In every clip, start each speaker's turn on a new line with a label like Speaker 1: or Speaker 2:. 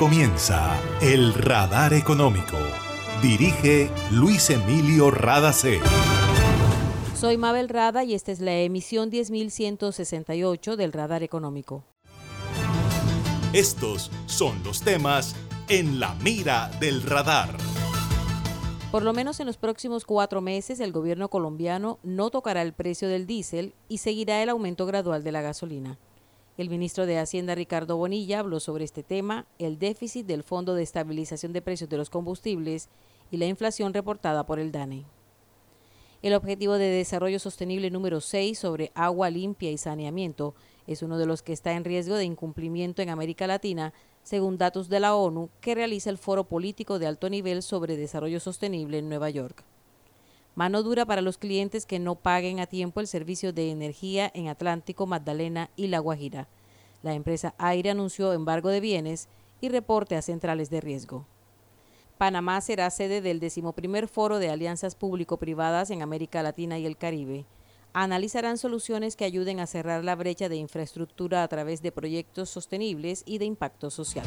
Speaker 1: comienza El Radar Económico. Dirige Luis Emilio Radacé.
Speaker 2: Soy Mabel Rada y esta es la emisión 10168 del Radar Económico.
Speaker 1: Estos son los temas en la mira del radar.
Speaker 2: Por lo menos en los próximos cuatro meses el gobierno colombiano no tocará el precio del diésel y seguirá el aumento gradual de la gasolina. El ministro de Hacienda Ricardo Bonilla habló sobre este tema, el déficit del Fondo de Estabilización de Precios de los Combustibles y la inflación reportada por el DANE. El Objetivo de Desarrollo Sostenible número 6 sobre agua limpia y saneamiento es uno de los que está en riesgo de incumplimiento en América Latina, según datos de la ONU que realiza el Foro Político de Alto Nivel sobre Desarrollo Sostenible en Nueva York. Mano dura para los clientes que no paguen a tiempo el servicio de energía en Atlántico, Magdalena y La Guajira. La empresa Aire anunció embargo de bienes y reporte a centrales de riesgo. Panamá será sede del decimoprimer foro de alianzas público-privadas en América Latina y el Caribe. Analizarán soluciones que ayuden a cerrar la brecha de infraestructura a través de proyectos sostenibles y de impacto social.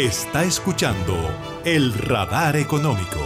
Speaker 1: Está escuchando el radar económico.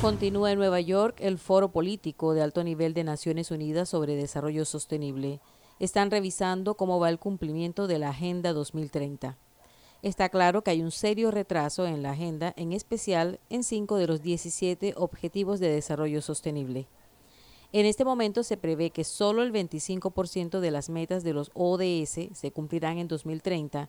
Speaker 2: Continúa en Nueva York el foro político de alto nivel de Naciones Unidas sobre Desarrollo Sostenible. Están revisando cómo va el cumplimiento de la Agenda 2030. Está claro que hay un serio retraso en la agenda, en especial en cinco de los 17 Objetivos de Desarrollo Sostenible. En este momento se prevé que solo el 25% de las metas de los ODS se cumplirán en 2030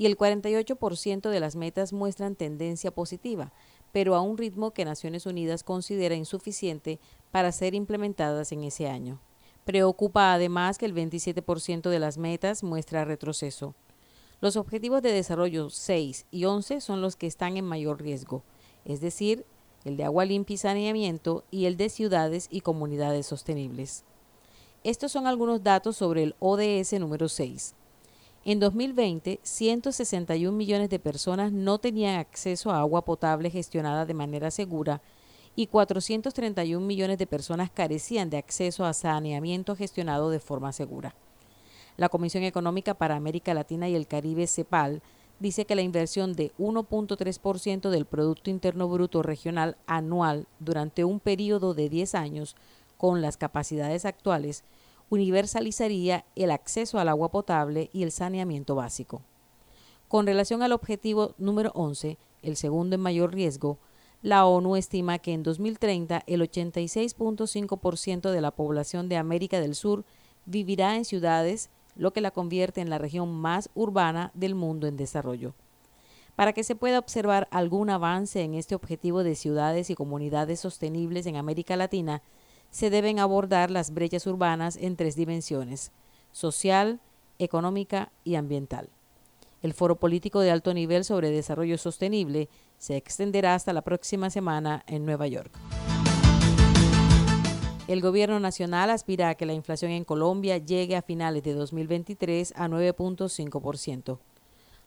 Speaker 2: y el 48% de las metas muestran tendencia positiva, pero a un ritmo que Naciones Unidas considera insuficiente para ser implementadas en ese año. Preocupa además que el 27% de las metas muestra retroceso. Los objetivos de desarrollo 6 y 11 son los que están en mayor riesgo, es decir, el de agua limpia y saneamiento y el de ciudades y comunidades sostenibles. Estos son algunos datos sobre el ODS número 6. En 2020, 161 millones de personas no tenían acceso a agua potable gestionada de manera segura y 431 millones de personas carecían de acceso a saneamiento gestionado de forma segura. La Comisión Económica para América Latina y el Caribe, CEPAL, dice que la inversión de 1.3% del Producto Interno Bruto Regional anual durante un periodo de 10 años con las capacidades actuales universalizaría el acceso al agua potable y el saneamiento básico. Con relación al objetivo número 11, el segundo en mayor riesgo, la ONU estima que en 2030 el 86.5% de la población de América del Sur vivirá en ciudades, lo que la convierte en la región más urbana del mundo en desarrollo. Para que se pueda observar algún avance en este objetivo de ciudades y comunidades sostenibles en América Latina, se deben abordar las brechas urbanas en tres dimensiones, social, económica y ambiental. El foro político de alto nivel sobre desarrollo sostenible se extenderá hasta la próxima semana en Nueva York. El gobierno nacional aspira a que la inflación en Colombia llegue a finales de 2023 a 9.5%.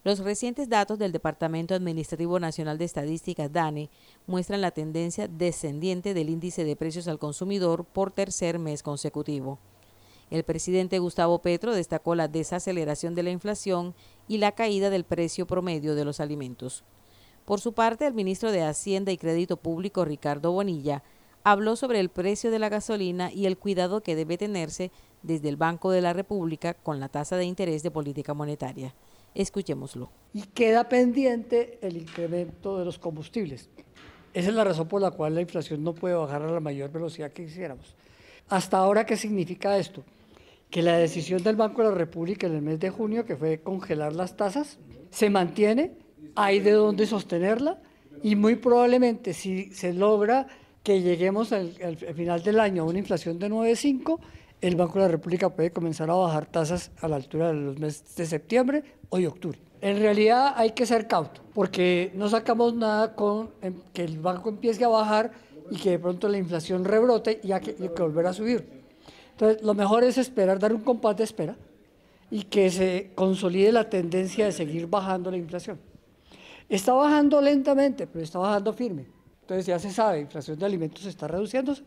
Speaker 2: Los recientes datos del Departamento Administrativo Nacional de Estadísticas, DANE, muestran la tendencia descendiente del índice de precios al consumidor por tercer mes consecutivo. El presidente Gustavo Petro destacó la desaceleración de la inflación y la caída del precio promedio de los alimentos. Por su parte, el ministro de Hacienda y Crédito Público, Ricardo Bonilla, habló sobre el precio de la gasolina y el cuidado que debe tenerse desde el Banco de la República con la tasa de interés de política monetaria. Escuchémoslo.
Speaker 3: Y queda pendiente el incremento de los combustibles. Esa es la razón por la cual la inflación no puede bajar a la mayor velocidad que quisiéramos. Hasta ahora, ¿qué significa esto? Que la decisión del Banco de la República en el mes de junio, que fue congelar las tasas, se mantiene, hay de dónde sostenerla y muy probablemente si se logra que lleguemos al, al final del año a una inflación de 9,5, el Banco de la República puede comenzar a bajar tasas a la altura de los meses de septiembre o de octubre. En realidad hay que ser cauto, porque no sacamos nada con que el banco empiece a bajar y que de pronto la inflación rebrote y hay que, que volver a subir. Entonces, lo mejor es esperar, dar un compás de espera y que se consolide la tendencia de seguir bajando la inflación. Está bajando lentamente, pero está bajando firme. Entonces ya se sabe, la inflación de alimentos está reduciéndose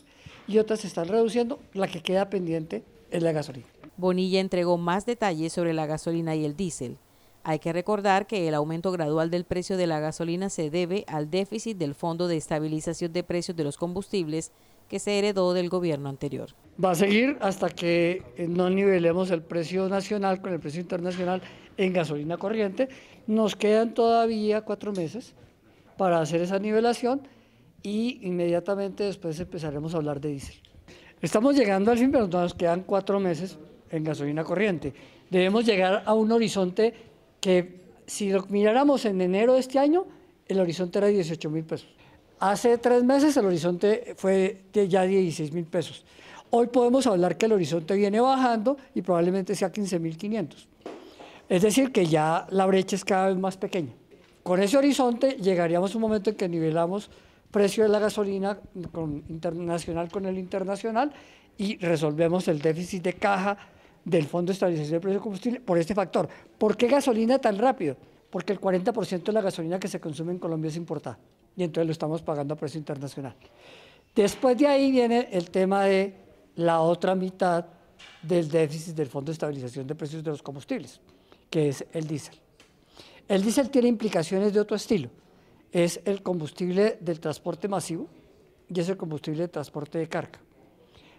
Speaker 3: y otras se están reduciendo. La que queda pendiente es la gasolina.
Speaker 2: Bonilla entregó más detalles sobre la gasolina y el diésel. Hay que recordar que el aumento gradual del precio de la gasolina se debe al déficit del Fondo de Estabilización de Precios de los Combustibles que se heredó del gobierno anterior.
Speaker 3: Va a seguir hasta que no nivelemos el precio nacional con el precio internacional en gasolina corriente. Nos quedan todavía cuatro meses para hacer esa nivelación y inmediatamente después empezaremos a hablar de diésel. Estamos llegando al fin, pero nos quedan cuatro meses en gasolina corriente. Debemos llegar a un horizonte que si lo miráramos en enero de este año, el horizonte era 18 mil pesos. Hace tres meses el horizonte fue de ya 16 mil pesos. Hoy podemos hablar que el horizonte viene bajando y probablemente sea 15 mil 500. Es decir, que ya la brecha es cada vez más pequeña. Con ese horizonte llegaríamos a un momento en que nivelamos precio de la gasolina con internacional con el internacional y resolvemos el déficit de caja del Fondo de Estabilización de Precios de Combustible por este factor. ¿Por qué gasolina tan rápido? Porque el 40% de la gasolina que se consume en Colombia es importada y entonces lo estamos pagando a precio internacional. Después de ahí viene el tema de la otra mitad del déficit del Fondo de Estabilización de Precios de los Combustibles, que es el diésel. El diésel tiene implicaciones de otro estilo. Es el combustible del transporte masivo y es el combustible de transporte de carga.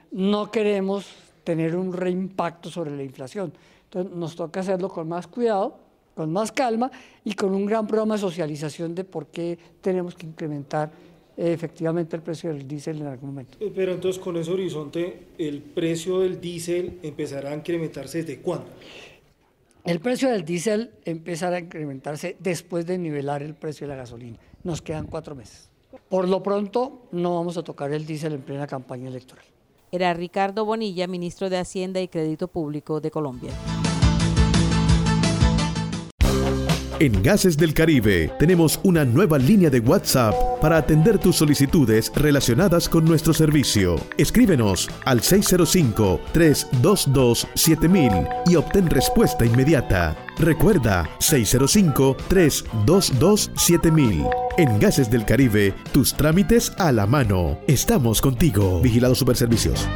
Speaker 3: No queremos tener un reimpacto sobre la inflación. Entonces nos toca hacerlo con más cuidado, con más calma y con un gran programa de socialización de por qué tenemos que incrementar eh, efectivamente el precio del diésel en algún momento.
Speaker 4: Eh, pero entonces con ese horizonte, ¿el precio del diésel empezará a incrementarse desde cuándo?
Speaker 3: El precio del diésel empezará a incrementarse después de nivelar el precio de la gasolina. Nos quedan cuatro meses. Por lo pronto, no vamos a tocar el diésel en plena campaña electoral.
Speaker 2: Era Ricardo Bonilla, ministro de Hacienda y Crédito Público de Colombia.
Speaker 5: En Gases del Caribe tenemos una nueva línea de WhatsApp para atender tus solicitudes relacionadas con nuestro servicio. Escríbenos al 605-322-7000 y obtén respuesta inmediata. Recuerda 605-322-7000. En Gases del Caribe, tus trámites a la mano. Estamos contigo. Vigilado Superservicios.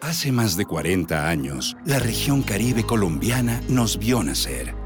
Speaker 6: Hace más de 40 años, la región caribe colombiana nos vio nacer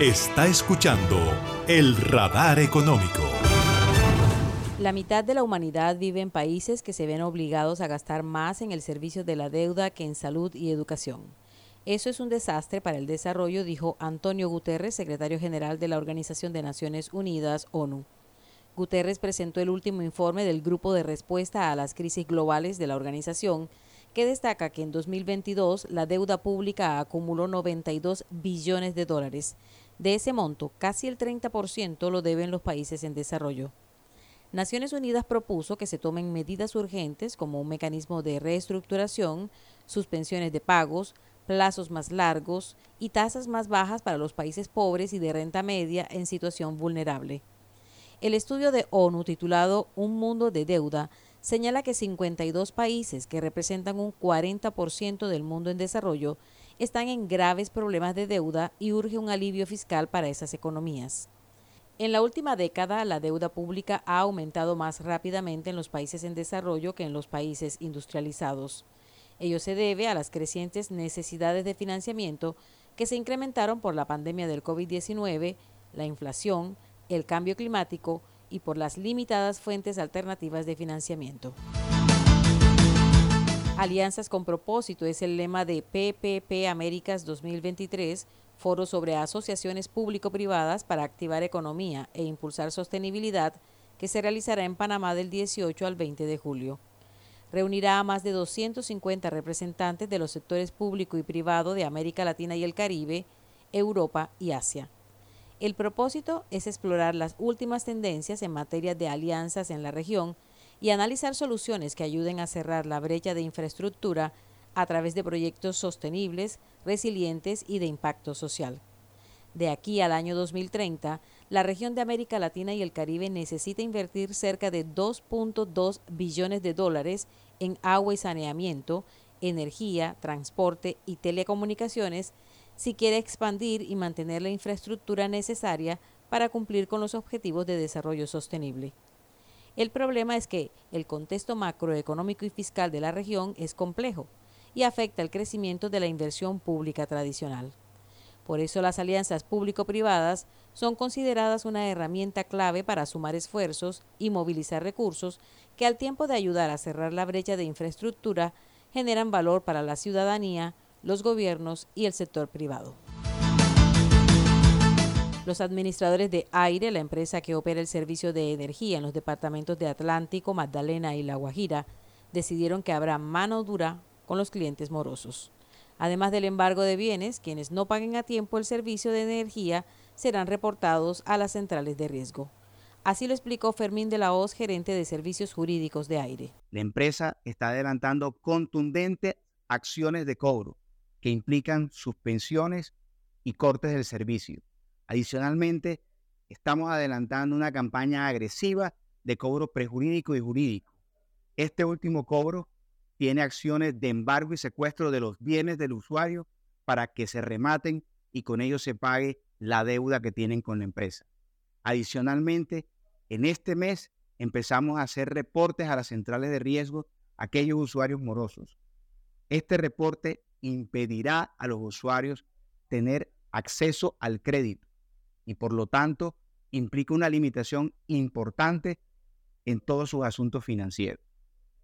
Speaker 1: Está escuchando el radar económico.
Speaker 2: La mitad de la humanidad vive en países que se ven obligados a gastar más en el servicio de la deuda que en salud y educación. Eso es un desastre para el desarrollo, dijo Antonio Guterres, secretario general de la Organización de Naciones Unidas, ONU. Guterres presentó el último informe del Grupo de Respuesta a las Crisis Globales de la organización, que destaca que en 2022 la deuda pública acumuló 92 billones de dólares. De ese monto, casi el 30% lo deben los países en desarrollo. Naciones Unidas propuso que se tomen medidas urgentes como un mecanismo de reestructuración, suspensiones de pagos, plazos más largos y tasas más bajas para los países pobres y de renta media en situación vulnerable. El estudio de ONU titulado Un mundo de deuda señala que 52 países que representan un 40% del mundo en desarrollo están en graves problemas de deuda y urge un alivio fiscal para esas economías. En la última década, la deuda pública ha aumentado más rápidamente en los países en desarrollo que en los países industrializados. Ello se debe a las crecientes necesidades de financiamiento que se incrementaron por la pandemia del COVID-19, la inflación, el cambio climático y por las limitadas fuentes alternativas de financiamiento. Alianzas con propósito es el lema de PPP Américas 2023, foro sobre asociaciones público-privadas para activar economía e impulsar sostenibilidad, que se realizará en Panamá del 18 al 20 de julio. Reunirá a más de 250 representantes de los sectores público y privado de América Latina y el Caribe, Europa y Asia. El propósito es explorar las últimas tendencias en materia de alianzas en la región y analizar soluciones que ayuden a cerrar la brecha de infraestructura a través de proyectos sostenibles, resilientes y de impacto social. De aquí al año 2030, la región de América Latina y el Caribe necesita invertir cerca de 2.2 billones de dólares en agua y saneamiento, energía, transporte y telecomunicaciones si quiere expandir y mantener la infraestructura necesaria para cumplir con los objetivos de desarrollo sostenible. El problema es que el contexto macroeconómico y fiscal de la región es complejo y afecta el crecimiento de la inversión pública tradicional. Por eso las alianzas público-privadas son consideradas una herramienta clave para sumar esfuerzos y movilizar recursos que al tiempo de ayudar a cerrar la brecha de infraestructura generan valor para la ciudadanía, los gobiernos y el sector privado. Los administradores de Aire, la empresa que opera el servicio de energía en los departamentos de Atlántico, Magdalena y La Guajira, decidieron que habrá mano dura con los clientes morosos. Además del embargo de bienes, quienes no paguen a tiempo el servicio de energía serán reportados a las centrales de riesgo. Así lo explicó Fermín de la Hoz, gerente de servicios jurídicos de aire.
Speaker 7: La empresa está adelantando contundentes acciones de cobro que implican suspensiones y cortes del servicio Adicionalmente, estamos adelantando una campaña agresiva de cobro prejurídico y jurídico. Este último cobro tiene acciones de embargo y secuestro de los bienes del usuario para que se rematen y con ello se pague la deuda que tienen con la empresa. Adicionalmente, en este mes empezamos a hacer reportes a las centrales de riesgo a aquellos usuarios morosos. Este reporte impedirá a los usuarios tener acceso al crédito y por lo tanto implica una limitación importante en todos sus asuntos financieros.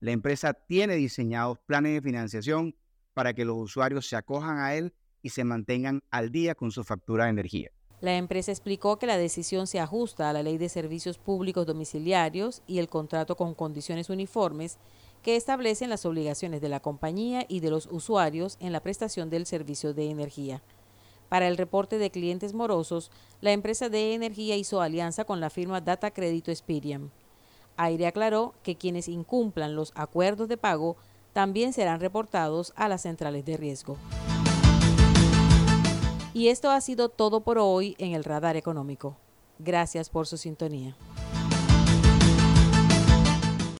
Speaker 7: La empresa tiene diseñados planes de financiación para que los usuarios se acojan a él y se mantengan al día con su factura de energía.
Speaker 2: La empresa explicó que la decisión se ajusta a la Ley de Servicios Públicos Domiciliarios y el contrato con condiciones uniformes que establecen las obligaciones de la compañía y de los usuarios en la prestación del servicio de energía. Para el reporte de clientes morosos, la empresa de energía hizo alianza con la firma Data Crédito Experian. Aire aclaró que quienes incumplan los acuerdos de pago también serán reportados a las centrales de riesgo. Y esto ha sido todo por hoy en el Radar Económico. Gracias por su sintonía.